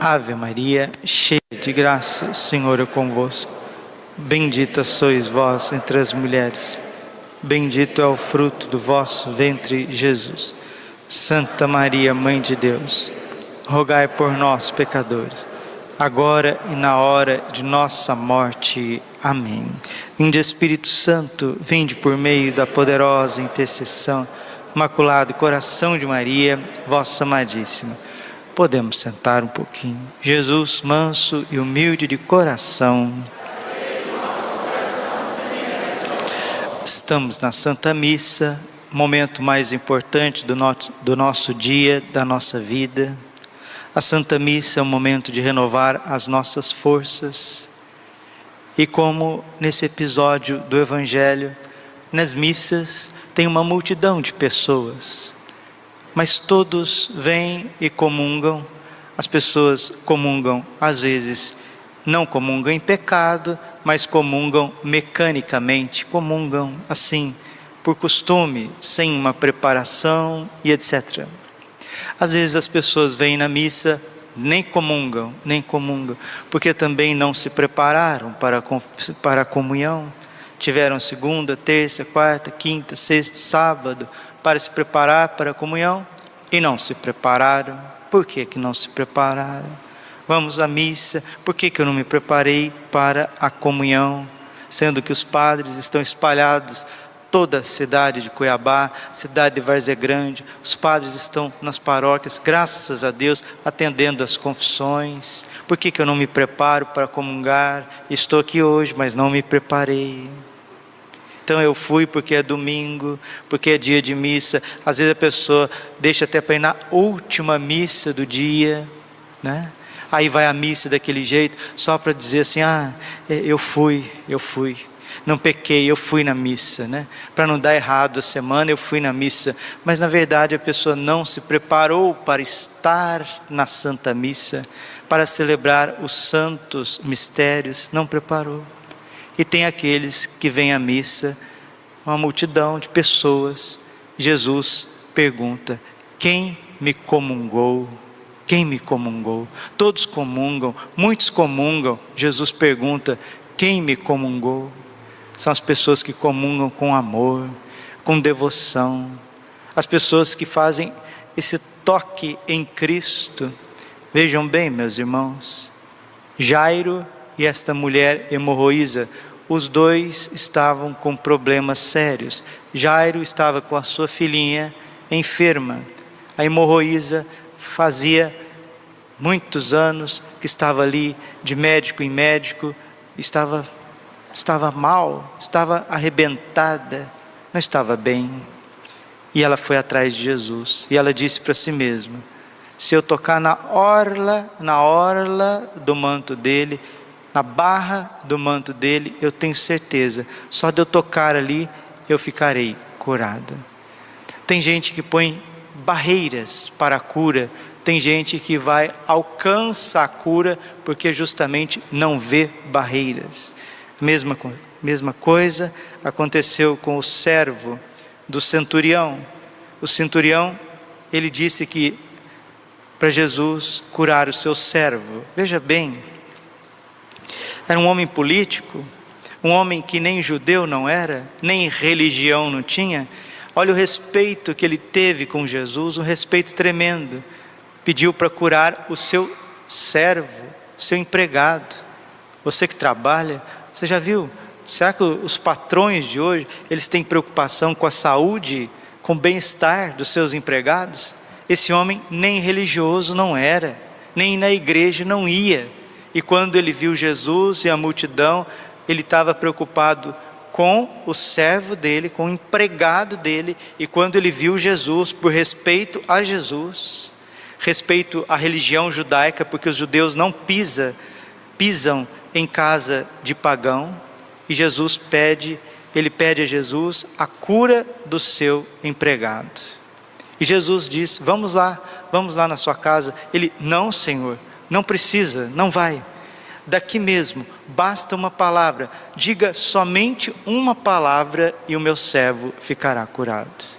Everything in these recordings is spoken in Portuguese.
Ave Maria, cheia de graça, o Senhor é convosco. Bendita sois vós entre as mulheres. Bendito é o fruto do vosso ventre, Jesus. Santa Maria, Mãe de Deus, rogai por nós, pecadores, agora e na hora de nossa morte. Amém. Vinde Espírito Santo, vinde por meio da poderosa intercessão, Imaculado Coração de Maria, vossa amadíssima Podemos sentar um pouquinho. Jesus, manso e humilde de coração. Estamos na Santa Missa, momento mais importante do nosso, do nosso dia, da nossa vida. A Santa Missa é um momento de renovar as nossas forças. E como nesse episódio do Evangelho, nas missas tem uma multidão de pessoas mas todos vêm e comungam. As pessoas comungam, às vezes, não comungam em pecado, mas comungam mecanicamente, comungam assim, por costume, sem uma preparação e etc. Às vezes as pessoas vêm na missa, nem comungam, nem comungam, porque também não se prepararam para, para a comunhão. Tiveram segunda, terça, quarta, quinta, sexta, sábado, para se preparar para a comunhão e não se prepararam. Por que, que não se prepararam? Vamos à missa, por que, que eu não me preparei para a comunhão? Sendo que os padres estão espalhados toda a cidade de Cuiabá, cidade de Várzea Grande, os padres estão nas paróquias, graças a Deus, atendendo as confissões. Por que, que eu não me preparo para comungar? Estou aqui hoje, mas não me preparei. Então eu fui porque é domingo, porque é dia de missa. Às vezes a pessoa deixa até para ir na última missa do dia, né? Aí vai a missa daquele jeito, só para dizer assim: ah, é, eu fui, eu fui. Não pequei, eu fui na missa, né? Para não dar errado a semana, eu fui na missa. Mas na verdade a pessoa não se preparou para estar na Santa Missa, para celebrar os santos mistérios, não preparou. E tem aqueles que vêm à missa, uma multidão de pessoas. Jesus pergunta: Quem me comungou? Quem me comungou? Todos comungam, muitos comungam. Jesus pergunta: Quem me comungou? São as pessoas que comungam com amor, com devoção, as pessoas que fazem esse toque em Cristo. Vejam bem, meus irmãos, Jairo e esta mulher hemorroísa os dois estavam com problemas sérios. Jairo estava com a sua filhinha enferma. A hemorroísa fazia muitos anos que estava ali de médico em médico, estava estava mal, estava arrebentada, não estava bem. E ela foi atrás de Jesus e ela disse para si mesma: se eu tocar na orla, na orla do manto dele, na barra do manto dele, eu tenho certeza, só de eu tocar ali, eu ficarei curada. Tem gente que põe barreiras para a cura, tem gente que vai alcança a cura porque justamente não vê barreiras. Mesma, mesma coisa aconteceu com o servo do centurião. O centurião, ele disse que para Jesus curar o seu servo. Veja bem, era um homem político, um homem que nem judeu não era, nem religião não tinha. Olha o respeito que ele teve com Jesus, um respeito tremendo. Pediu para curar o seu servo, seu empregado. Você que trabalha, você já viu? Será que os patrões de hoje, eles têm preocupação com a saúde, com o bem-estar dos seus empregados? Esse homem nem religioso não era, nem na igreja não ia e quando ele viu Jesus e a multidão, ele estava preocupado com o servo dele, com o empregado dele, e quando ele viu Jesus, por respeito a Jesus, respeito à religião judaica, porque os judeus não pisa, pisam em casa de pagão, e Jesus pede, ele pede a Jesus a cura do seu empregado. E Jesus diz: "Vamos lá, vamos lá na sua casa". Ele: "Não, Senhor, não precisa, não vai. Daqui mesmo, basta uma palavra. Diga somente uma palavra e o meu servo ficará curado.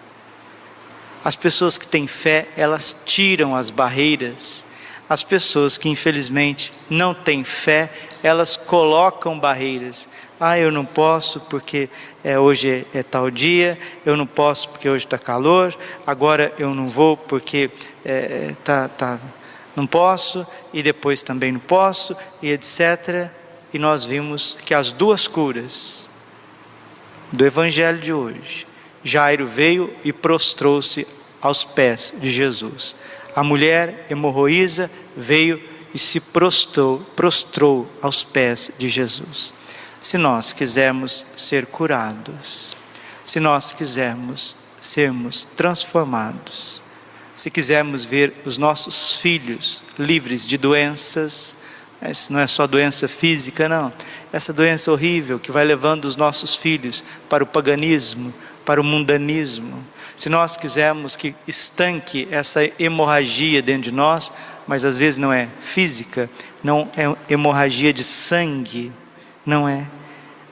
As pessoas que têm fé, elas tiram as barreiras As pessoas que infelizmente não têm fé, elas colocam barreiras. Ah, eu não posso porque é, hoje é, é, tal dia, eu não posso porque hoje está calor, agora eu não vou porque é, tá, tá, não posso, e depois também não posso, e etc. E nós vimos que as duas curas do Evangelho de hoje, Jairo veio e prostrou-se aos pés de Jesus. A mulher hemorroísa veio e se prostrou, prostrou aos pés de Jesus. Se nós quisermos ser curados, se nós quisermos sermos transformados, se quisermos ver os nossos filhos livres de doenças, isso não é só doença física, não, essa doença horrível que vai levando os nossos filhos para o paganismo, para o mundanismo, se nós quisermos que estanque essa hemorragia dentro de nós, mas às vezes não é física, não é hemorragia de sangue, não é.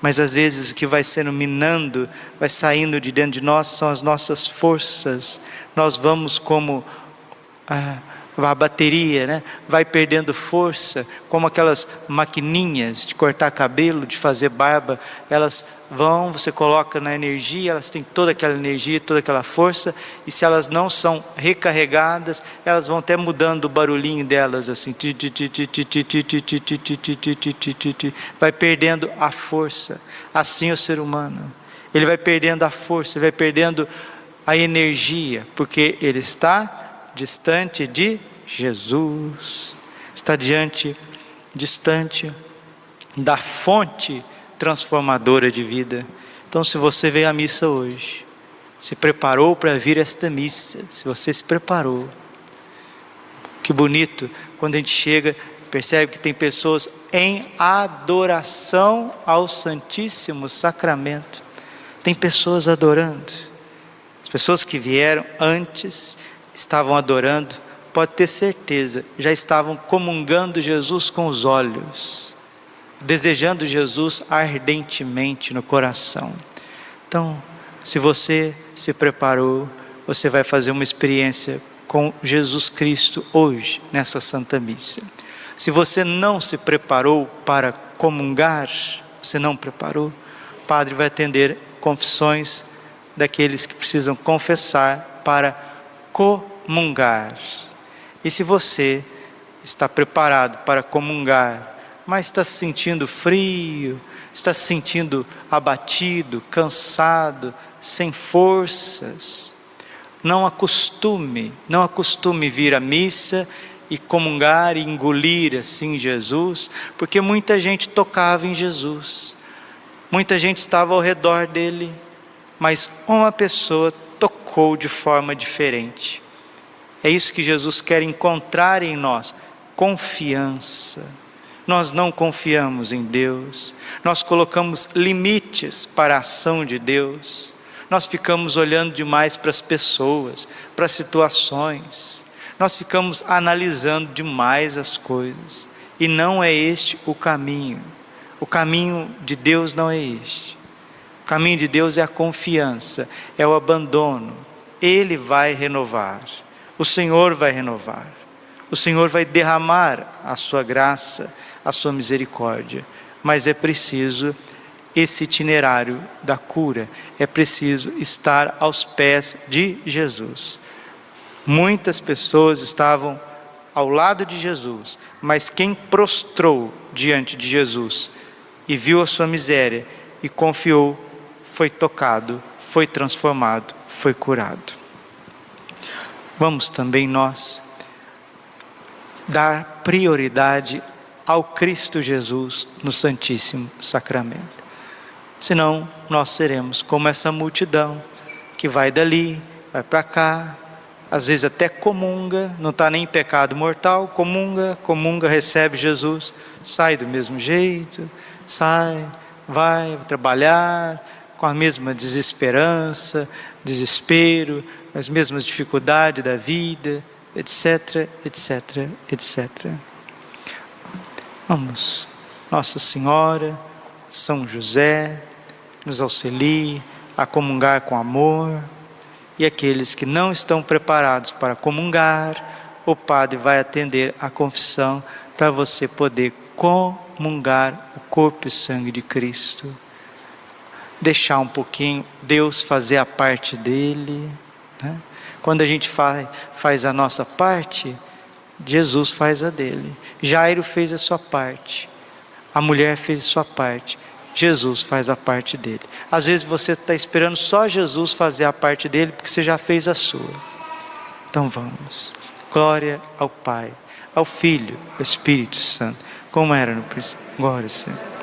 Mas às vezes o que vai sendo minando, vai saindo de dentro de nós são as nossas forças. Nós vamos como ah, a bateria, né? vai perdendo força, como aquelas maquininhas de cortar cabelo, de fazer barba, elas vão, você coloca na energia, elas têm toda aquela energia, toda aquela força, e se elas não são recarregadas, elas vão até mudando o barulhinho delas, assim, vai perdendo a força. Assim o ser humano, ele vai perdendo a força, ele vai perdendo a energia, porque ele está distante de Jesus, está diante, distante da fonte transformadora de vida. Então, se você veio à missa hoje, se preparou para vir esta missa, se você se preparou, que bonito quando a gente chega, percebe que tem pessoas em adoração ao Santíssimo Sacramento. Tem pessoas adorando. As pessoas que vieram antes estavam adorando, pode ter certeza, já estavam comungando Jesus com os olhos, desejando Jesus ardentemente no coração. Então, se você se preparou, você vai fazer uma experiência com Jesus Cristo hoje, nessa Santa Missa. Se você não se preparou para comungar, você não preparou, o Padre vai atender confissões daqueles que precisam confessar para comungar. E se você está preparado para comungar, mas está se sentindo frio, está se sentindo abatido, cansado, sem forças, não acostume, não acostume vir à missa e comungar e engolir assim Jesus, porque muita gente tocava em Jesus, muita gente estava ao redor dele, mas uma pessoa tocou de forma diferente. É isso que Jesus quer encontrar em nós: confiança. Nós não confiamos em Deus, nós colocamos limites para a ação de Deus, nós ficamos olhando demais para as pessoas, para as situações, nós ficamos analisando demais as coisas, e não é este o caminho. O caminho de Deus não é este. O caminho de Deus é a confiança, é o abandono. Ele vai renovar. O Senhor vai renovar. O Senhor vai derramar a sua graça, a sua misericórdia. Mas é preciso esse itinerário da cura, é preciso estar aos pés de Jesus. Muitas pessoas estavam ao lado de Jesus, mas quem prostrou diante de Jesus e viu a sua miséria e confiou foi tocado, foi transformado, foi curado. Vamos também nós dar prioridade ao Cristo Jesus no Santíssimo Sacramento. Senão, nós seremos como essa multidão que vai dali, vai para cá, às vezes até comunga, não está nem em pecado mortal, comunga, comunga, recebe Jesus, sai do mesmo jeito, sai, vai trabalhar, com a mesma desesperança, desespero, as mesmas dificuldades da vida, etc, etc, etc. Vamos, Nossa Senhora, São José, nos auxilie a comungar com amor, e aqueles que não estão preparados para comungar, o padre vai atender a confissão para você poder comungar o corpo e sangue de Cristo. Deixar um pouquinho Deus fazer a parte dele. Né? Quando a gente faz, faz a nossa parte, Jesus faz a dele. Jairo fez a sua parte. A mulher fez a sua parte. Jesus faz a parte dele. Às vezes você está esperando só Jesus fazer a parte dele, porque você já fez a sua. Então vamos. Glória ao Pai, ao Filho, ao Espírito Santo, como era no princípio. Glória, Senhor.